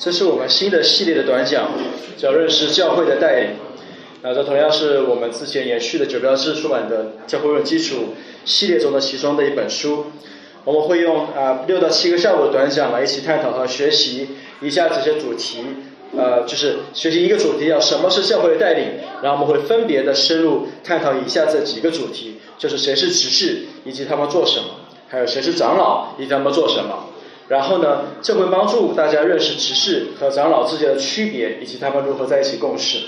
这是我们新的系列的短讲，叫认识教会的带领。啊，这同样是我们之前延续的九标志出版的《教会论基础》系列中的其中的一本书。我们会用啊六到七个下午的短讲来一起探讨和学习以下这些主题。呃，就是学习一个主题，叫什么是教会的带领。然后我们会分别的深入探讨以下这几个主题，就是谁是执事，以及他们做什么；还有谁是长老，以及他们做什么。然后呢，这会帮助大家认识执事和长老之间的区别，以及他们如何在一起共事。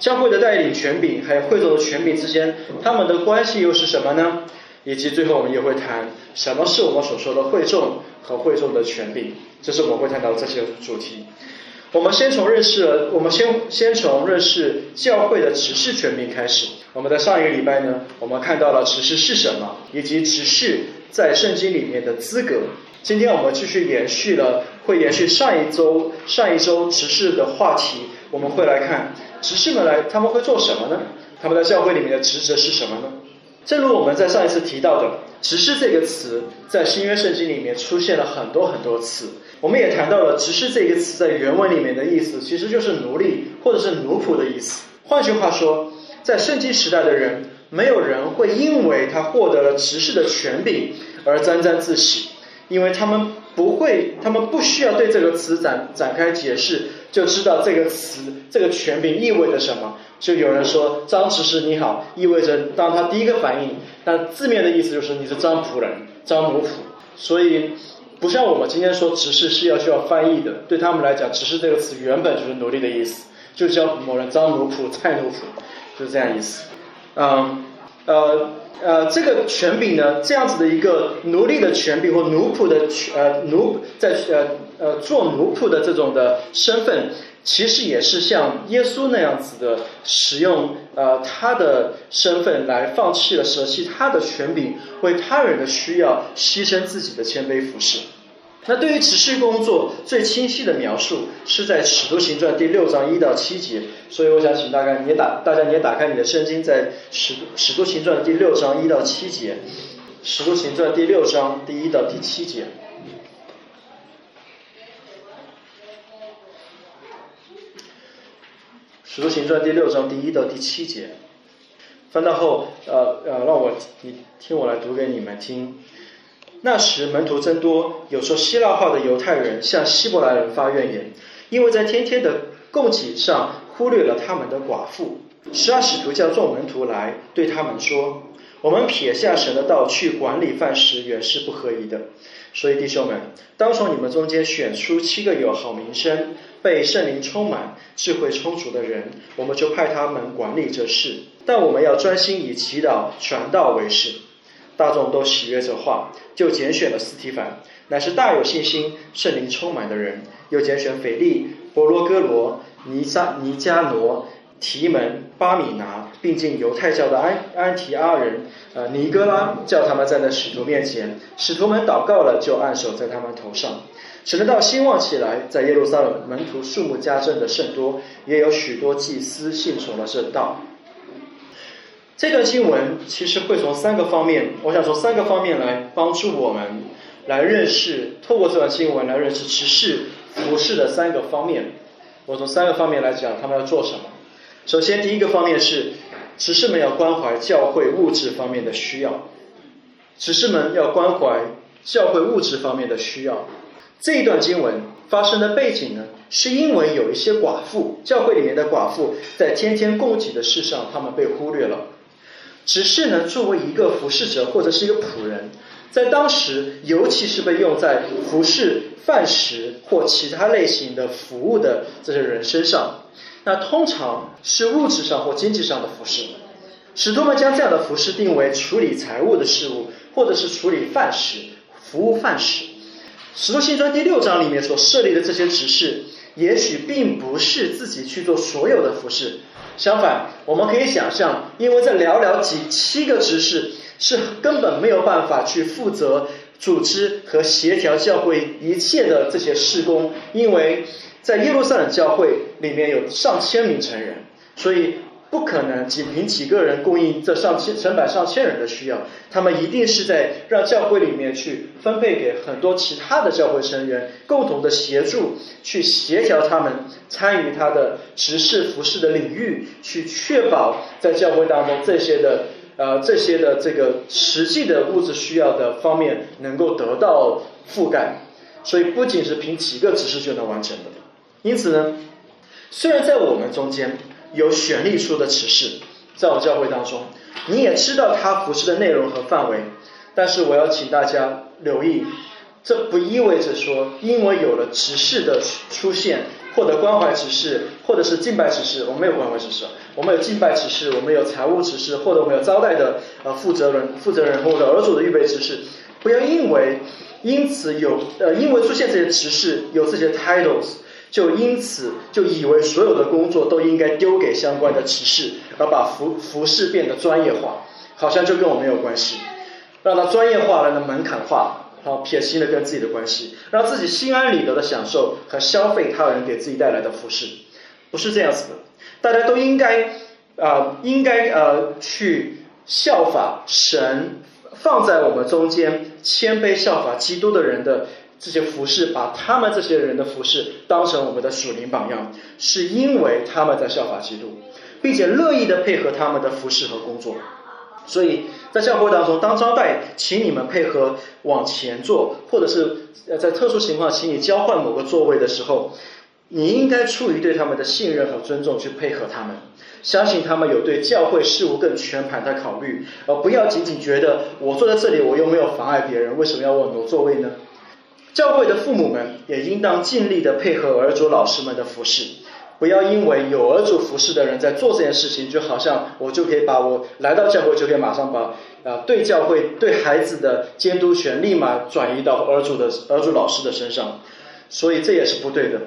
教会的带领权柄，还有会众的权柄之间，他们的关系又是什么呢？以及最后我们也会谈什么是我们所说的会众和会众的权柄。这是我们会谈到这些主题。我们先从认识了，我们先先从认识教会的执事权柄开始。我们在上一个礼拜呢，我们看到了执事是什么，以及执事在圣经里面的资格。今天我们继续延续了，会延续上一周上一周执事的话题。我们会来看执事们来，他们会做什么呢？他们在教会里面的职责是什么呢？正如我们在上一次提到的，执事这个词在新约圣经里面出现了很多很多次。我们也谈到了执事这个词在原文里面的意思，其实就是奴隶或者是奴仆的意思。换句话说，在圣经时代的人，没有人会因为他获得了执事的权柄而沾沾自喜。因为他们不会，他们不需要对这个词展展开解释，就知道这个词、这个权柄意味着什么。就有人说“张执事你好”，意味着当他第一个反应，但字面的意思就是你是张仆人、张奴仆。所以不像我们今天说执事是要需要翻译的，对他们来讲，执事这个词原本就是奴隶的意思，就叫某人张奴仆、蔡奴仆，就这样意思。嗯，呃。呃，这个权柄呢，这样子的一个奴隶的权柄或奴仆的权，呃，奴在呃呃做奴仆的这种的身份，其实也是像耶稣那样子的，使用呃他的身份来放弃了舍弃他的权柄，为他人的需要牺牲自己的谦卑服侍。那对于持续工作最清晰的描述是在《使徒行传》第六章一到七节，所以我想请大家你也打，大家你也打开你的圣经，在《使使徒行传》第六章一到七节，《使徒行传》第六章第一到第七节，《使徒行传》第六章第一到第七节，翻到后，呃呃，让我你听我来读给你们听。那时门徒增多，有说希腊话的犹太人向希伯来人发怨言，因为在天天的供给上忽略了他们的寡妇。十二使徒叫众门徒来，对他们说：“我们撇下神的道去管理饭食，原是不合宜的。所以弟兄们，当从你们中间选出七个有好名声、被圣灵充满、智慧充足的人，我们就派他们管理这事。但我们要专心以祈祷、传道为事。”大众都喜悦这话，就拣选了斯提凡，乃是大有信心、圣灵充满的人；又拣选腓力、伯罗哥罗、尼撒、尼加罗、提门、巴米拿，并进犹太教的安安提阿人，呃，尼哥拉，叫他们站在使徒面前。使徒们祷告了，就按手在他们头上。使得道兴旺起来，在耶路撒冷门徒数目加增的甚多，也有许多祭司信从了这道。这段经文其实会从三个方面，我想从三个方面来帮助我们来认识，透过这段经文来认识执事服饰的三个方面。我从三个方面来讲，他们要做什么。首先，第一个方面是执事们要关怀教会物质方面的需要，执事们要关怀教会物质方面的需要。这一段经文发生的背景呢，是因为有一些寡妇，教会里面的寡妇在天天供给的事上，他们被忽略了。只是呢，作为一个服侍者或者是一个仆人，在当时，尤其是被用在服侍饭食或其他类型的服务的这些人身上，那通常是物质上或经济上的服侍。使徒们将这样的服侍定为处理财务的事物，或者是处理饭食、服务饭食。使徒行传第六章里面所设立的这些执事，也许并不是自己去做所有的服侍。相反，我们可以想象，因为这寥寥几七个执事是根本没有办法去负责组织和协调教会一切的这些事工，因为在耶路撒冷教会里面有上千名成人，所以不可能仅凭几个人供应这上千、成百上千人的需要，他们一定是在让教会里面去分配给很多其他的教会成员，共同的协助，去协调他们参与他的执事服饰的领域，去确保在教会当中这些的呃这些的这个实际的物质需要的方面能够得到覆盖。所以不仅是凭几个指示就能完成的。因此呢，虽然在我们中间。有选立出的指示，在我教会当中，你也知道他服饰的内容和范围，但是我要请大家留意，这不意味着说，因为有了指示的出现，获得关怀指示，或者是敬拜指示，我们有关怀指示，我们有敬拜指示，我们有财务指示，或者我们有招待的呃负责人、负责人或者儿主的预备指示，不要因为因此有呃因为出现这些指示，有这些 titles。就因此就以为所有的工作都应该丢给相关的骑士，而把服服饰变得专业化，好像就跟我没有关系，让它专业化了的门槛化，好撇清了跟自己的关系，让自己心安理得的享受和消费他人给自己带来的服饰，不是这样子的。大家都应该啊，应该呃去效法神放在我们中间谦卑效法基督的人的。这些服饰，把他们这些人的服饰当成我们的属灵榜样，是因为他们在效法基督，并且乐意的配合他们的服饰和工作。所以在教会当中，当招待请你们配合往前坐，或者是呃在特殊情况请你交换某个座位的时候，你应该出于对他们的信任和尊重去配合他们，相信他们有对教会事务更全盘的考虑，而不要仅仅觉得我坐在这里，我又没有妨碍别人，为什么要我挪座位呢？教会的父母们也应当尽力的配合儿主老师们的服侍，不要因为有儿主服侍的人在做这件事情，就好像我就可以把我来到教会就可以马上把啊对教会对孩子的监督权立马转移到儿主的儿主老师的身上，所以这也是不对的。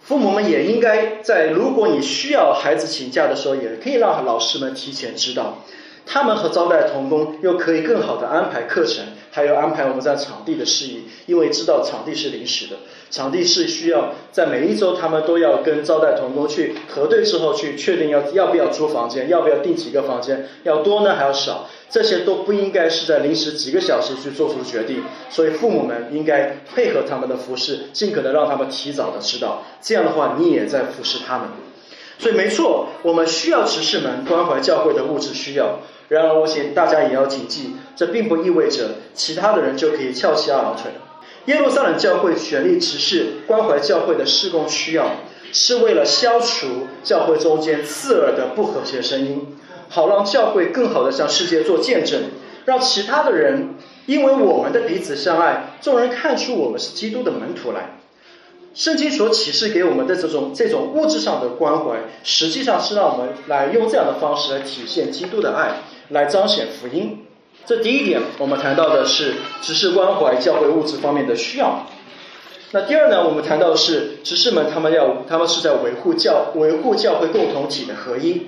父母们也应该在如果你需要孩子请假的时候，也可以让老师们提前知道。他们和招待童工又可以更好的安排课程，还有安排我们在场地的事宜，因为知道场地是临时的，场地是需要在每一周他们都要跟招待童工去核对之后去确定要要不要租房间，要不要订几个房间，要多呢还要少，这些都不应该是在临时几个小时去做出决定，所以父母们应该配合他们的服饰，尽可能让他们提早的知道，这样的话你也在服侍他们。所以没错，我们需要执事们关怀教会的物质需要。然而，我请大家也要谨记，这并不意味着其他的人就可以翘起二郎腿。耶路撒冷教会全力执事关怀教会的施工需要，是为了消除教会中间刺耳的不和谐声音，好让教会更好的向世界做见证，让其他的人因为我们的彼此相爱，众人看出我们是基督的门徒来。圣经所启示给我们的这种这种物质上的关怀，实际上是让我们来用这样的方式来体现基督的爱，来彰显福音。这第一点，我们谈到的是只是关怀教会物质方面的需要。那第二呢，我们谈到的是执事们他们要他们是在维护教维护教会共同体的合一，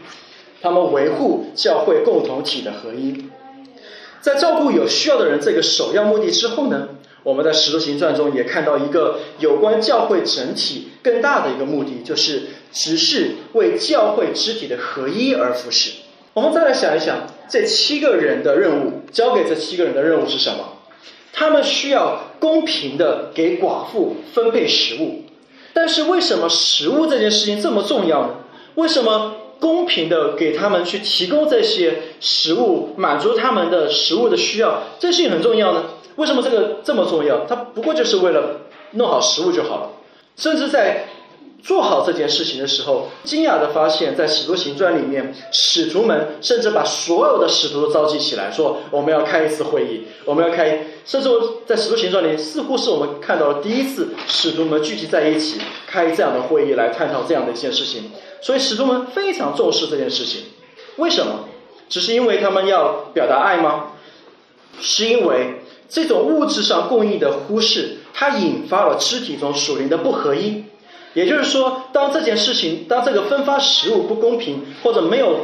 他们维护教会共同体的合一，在照顾有需要的人这个首要目的之后呢？我们在《使徒行传》中也看到一个有关教会整体更大的一个目的，就是只是为教会肢体的合一而服侍。我们再来想一想，这七个人的任务，交给这七个人的任务是什么？他们需要公平的给寡妇分配食物。但是为什么食物这件事情这么重要呢？为什么公平的给他们去提供这些食物，满足他们的食物的需要，这事情很重要呢？为什么这个这么重要？它不过就是为了弄好食物就好了。甚至在做好这件事情的时候，惊讶的发现，在使徒行传里面，使徒们甚至把所有的使徒都召集起来，说我们要开一次会议，我们要开。甚至在使徒行传里，似乎是我们看到了第一次使徒们聚集在一起开这样的会议来探讨这样的一件事情。所以使徒们非常重视这件事情。为什么？只是因为他们要表达爱吗？是因为。这种物质上供应的忽视，它引发了肢体中属灵的不合一。也就是说，当这件事情，当这个分发食物不公平，或者没有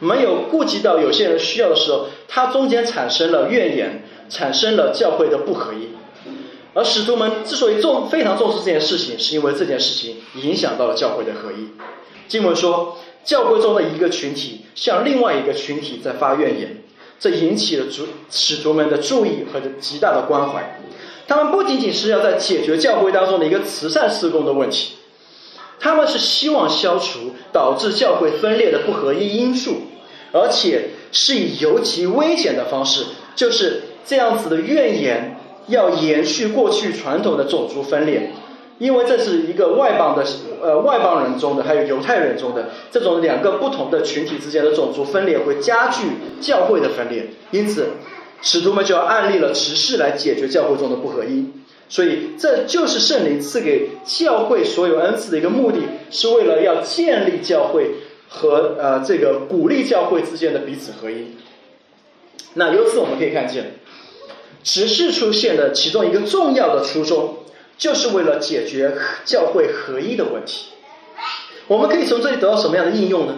没有顾及到有些人需要的时候，它中间产生了怨言，产生了教会的不合一。而使徒们之所以重非常重视这件事情，是因为这件事情影响到了教会的合一。经文说。教会中的一个群体向另外一个群体在发怨言，这引起了主使徒们的注意和极大的关怀。他们不仅仅是要在解决教会当中的一个慈善施工的问题，他们是希望消除导致教会分裂的不合一因素，而且是以尤其危险的方式，就是这样子的怨言要延续过去传统的种族分裂。因为这是一个外邦的，呃，外邦人中的，还有犹太人中的这种两个不同的群体之间的种族分裂，会加剧教会的分裂。因此，使徒们就要案例了执事来解决教会中的不合一。所以，这就是圣灵赐给教会所有恩赐的一个目的，是为了要建立教会和呃这个鼓励教会之间的彼此合一。那由此我们可以看见，执事出现的其中一个重要的初衷。就是为了解决教会合一的问题，我们可以从这里得到什么样的应用呢？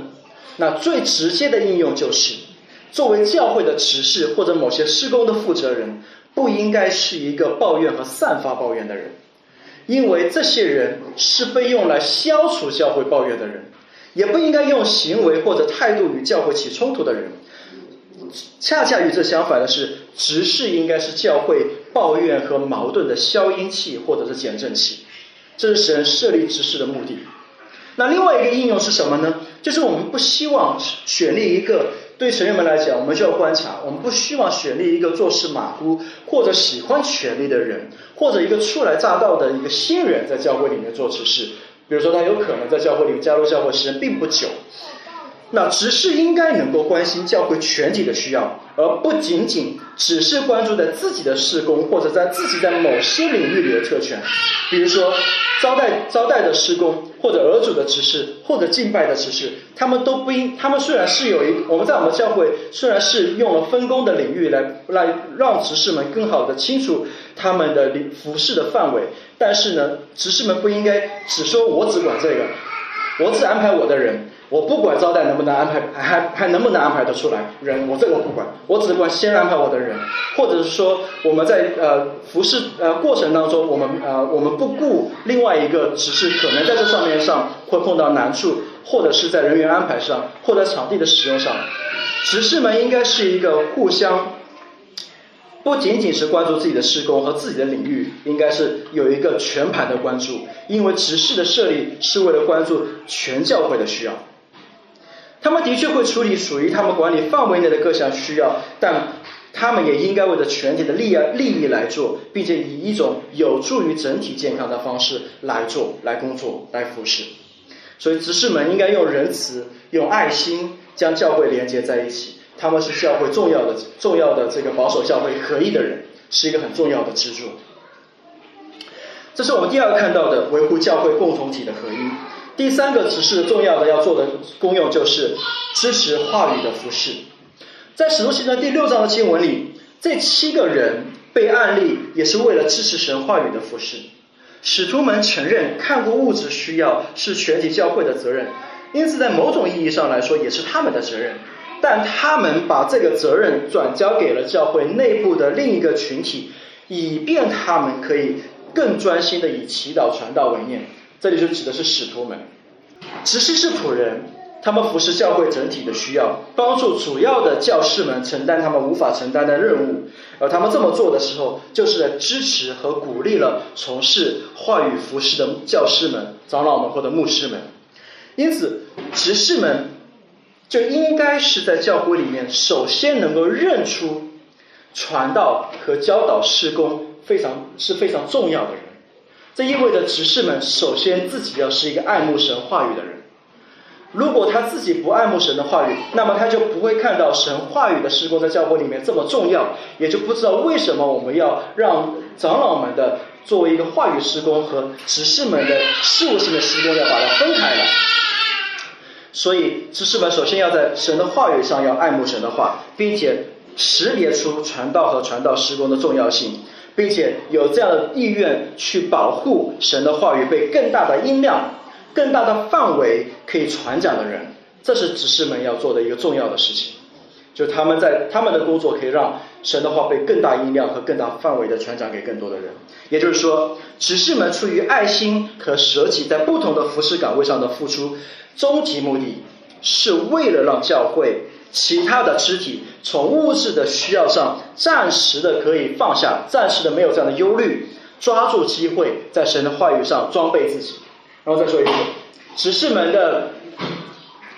那最直接的应用就是，作为教会的执事或者某些施工的负责人，不应该是一个抱怨和散发抱怨的人，因为这些人是被用来消除教会抱怨的人，也不应该用行为或者态度与教会起冲突的人。恰恰与这相反的是，执事应该是教会抱怨和矛盾的消音器或者是减震器，这是神设立执事的目的。那另外一个应用是什么呢？就是我们不希望选立一个对成员们来讲，我们就要观察，我们不希望选立一个做事马虎或者喜欢权力的人，或者一个初来乍到的一个新人在教会里面做执事。比如说，他有可能在教会里面加入教会时间并不久。那执事应该能够关心教会全体的需要，而不仅仅只是关注在自己的事工或者在自己在某些领域里的特权，比如说招待招待的施工，或者儿主的执事，或者敬拜的执事，他们都不应。他们虽然是有一，我们在我们教会虽然是用了分工的领域来来让执事们更好的清楚他们的领服饰的范围，但是呢，执事们不应该只说我只管这个，我只安排我的人。我不管招待能不能安排，还还能不能安排得出来人，我这个不管，我只管先安排我的人，或者是说我们在呃服侍呃过程当中，我们呃我们不顾另外一个只是可能在这上面上会碰到难处，或者是在人员安排上，或者场地的使用上，执事们应该是一个互相，不仅仅是关注自己的施工和自己的领域，应该是有一个全盘的关注，因为执事的设立是为了关注全教会的需要。他们的确会处理属于他们管理范围内的各项需要，但他们也应该为了全体的利益利益来做，并且以一种有助于整体健康的方式来做、来工作、来服侍。所以执事们应该用仁慈、用爱心将教会连接在一起。他们是教会重要的、重要的这个保守教会合一的人，是一个很重要的支柱。这是我们第二个看到的维护教会共同体的合一。第三个指示重要的要做的功用就是支持话语的服饰。在使徒行传第六章的经文里，这七个人被案例也是为了支持神话语的服饰。使徒们承认看过物质需要是全体教会的责任，因此在某种意义上来说也是他们的责任。但他们把这个责任转交给了教会内部的另一个群体，以便他们可以更专心的以祈祷传道为念。这里就指的是使徒们，执事是仆人，他们服侍教会整体的需要，帮助主要的教士们承担他们无法承担的任务，而他们这么做的时候，就是在支持和鼓励了从事话语服侍的教师们、长老们或者牧师们。因此，执事们就应该是在教会里面首先能够认出传道和教导施工非常是非常重要的人。这意味着执事们首先自己要是一个爱慕神话语的人。如果他自己不爱慕神的话语，那么他就不会看到神话语的施工在教会里面这么重要，也就不知道为什么我们要让长老们的作为一个话语施工和执事们的事务性的施工要把它分开来。所以，执事们首先要在神的话语上要爱慕神的话，并且识别出传道和传道施工的重要性。并且有这样的意愿去保护神的话语被更大的音量、更大的范围可以传讲的人，这是执事们要做的一个重要的事情。就他们在他们的工作可以让神的话被更大音量和更大范围的传讲给更多的人。也就是说，执事们出于爱心和舍己，在不同的服饰岗位上的付出，终极目的是为了让教会其他的肢体从物质的需要上暂时的可以放下，暂时的没有这样的忧虑，抓住机会在神的话语上装备自己。然后再说一遍，执事们的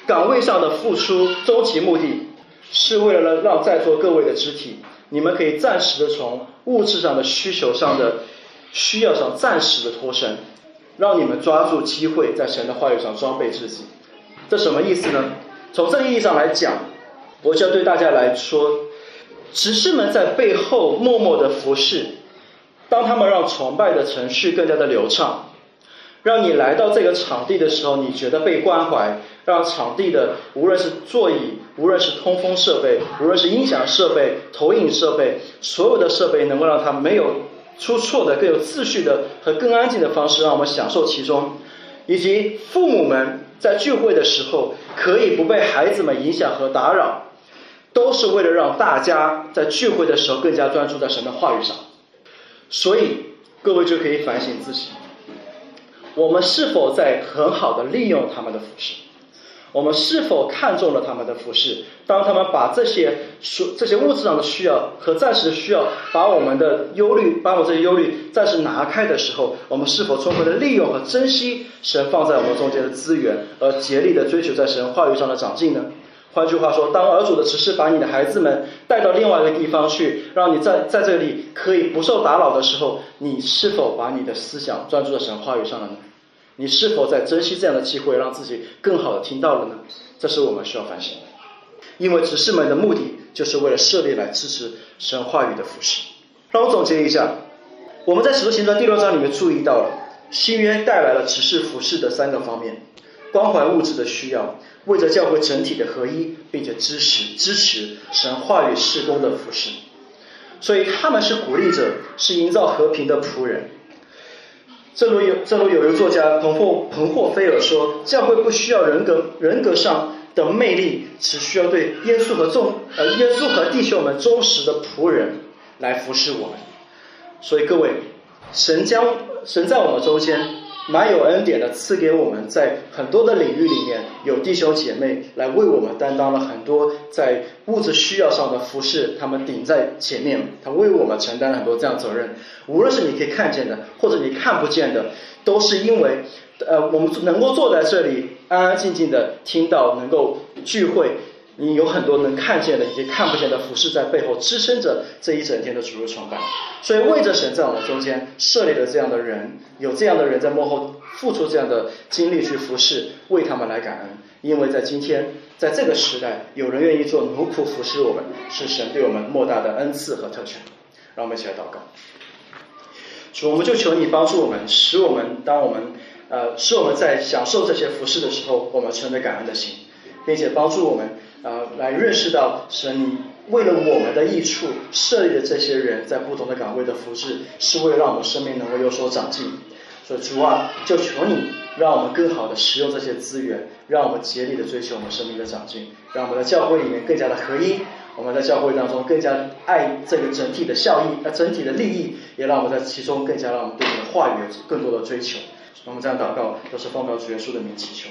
岗位上的付出，终极目的是为了让在座各位的肢体，你们可以暂时的从物质上的需求上的需要上暂时的脱身，让你们抓住机会在神的话语上装备自己。这什么意思呢？从这个意义上来讲，我就要对大家来说，执事们在背后默默的服侍，当他们让崇拜的程序更加的流畅。让你来到这个场地的时候，你觉得被关怀，让场地的无论是座椅，无论是通风设备，无论是音响设备、投影设备，所有的设备能够让它没有出错的、更有秩序的和更安静的方式，让我们享受其中。以及父母们在聚会的时候可以不被孩子们影响和打扰，都是为了让大家在聚会的时候更加专注在神的话语上。所以各位就可以反省自己。我们是否在很好的利用他们的服饰？我们是否看中了他们的服饰？当他们把这些所这些物质上的需要和暂时的需要，把我们的忧虑，把我这些忧虑暂时拿开的时候，我们是否充分的利用和珍惜神放在我们中间的资源，而竭力的追求在神话语上的长进呢？换句话说，当儿主的执事把你的孩子们带到另外一个地方去，让你在在这里可以不受打扰的时候，你是否把你的思想专注在神话语上了呢？你是否在珍惜这样的机会，让自己更好的听到了呢？这是我们需要反省的。因为执事们的目的就是为了设立来支持神话语的服饰。让我总结一下，我们在使徒行传第六章里面注意到了新约带来了执事服饰的三个方面：关怀物质的需要。为着教会整体的合一，并且支持支持神话语事工的服饰，所以他们是鼓励者，是营造和平的仆人。正如有正如有一位作家彭霍彭霍菲尔说：“教会不需要人格人格上的魅力，只需要对耶稣和众呃耶稣和弟兄们忠实的仆人来服侍我们。”所以各位，神将神在我们中间。蛮有恩典的，赐给我们在很多的领域里面有弟兄姐妹来为我们担当了很多在物质需要上的服饰，他们顶在前面，他为我们承担了很多这样责任。无论是你可以看见的，或者你看不见的，都是因为呃我们能够坐在这里安安静静的听到能够聚会。你有很多能看见的以及看不见的服饰在背后支撑着这一整天的主日崇拜，所以为着神在我们中间设立了这样的人，有这样的人在幕后付出这样的精力去服侍，为他们来感恩。因为在今天，在这个时代，有人愿意做奴仆服侍我们，是神对我们莫大的恩赐和特权。让我们一起来祷告，主，我们就求你帮助我们，使我们当我们呃使我们在享受这些服饰的时候，我们存着感恩的心，并且帮助我们。啊，来认识到神为了我们的益处设立的这些人在不同的岗位的服饰，是为了让我们生命能够有所长进。所以主啊，就求你让我们更好的使用这些资源，让我们竭力的追求我们生命的长进，让我们的教会里面更加的合一。我们在教会当中更加爱这个整体的效益，呃，整体的利益，也让我们在其中更加让我们对你的话语有更多的追求。我们这样祷告，都是奉告主耶稣的名祈求。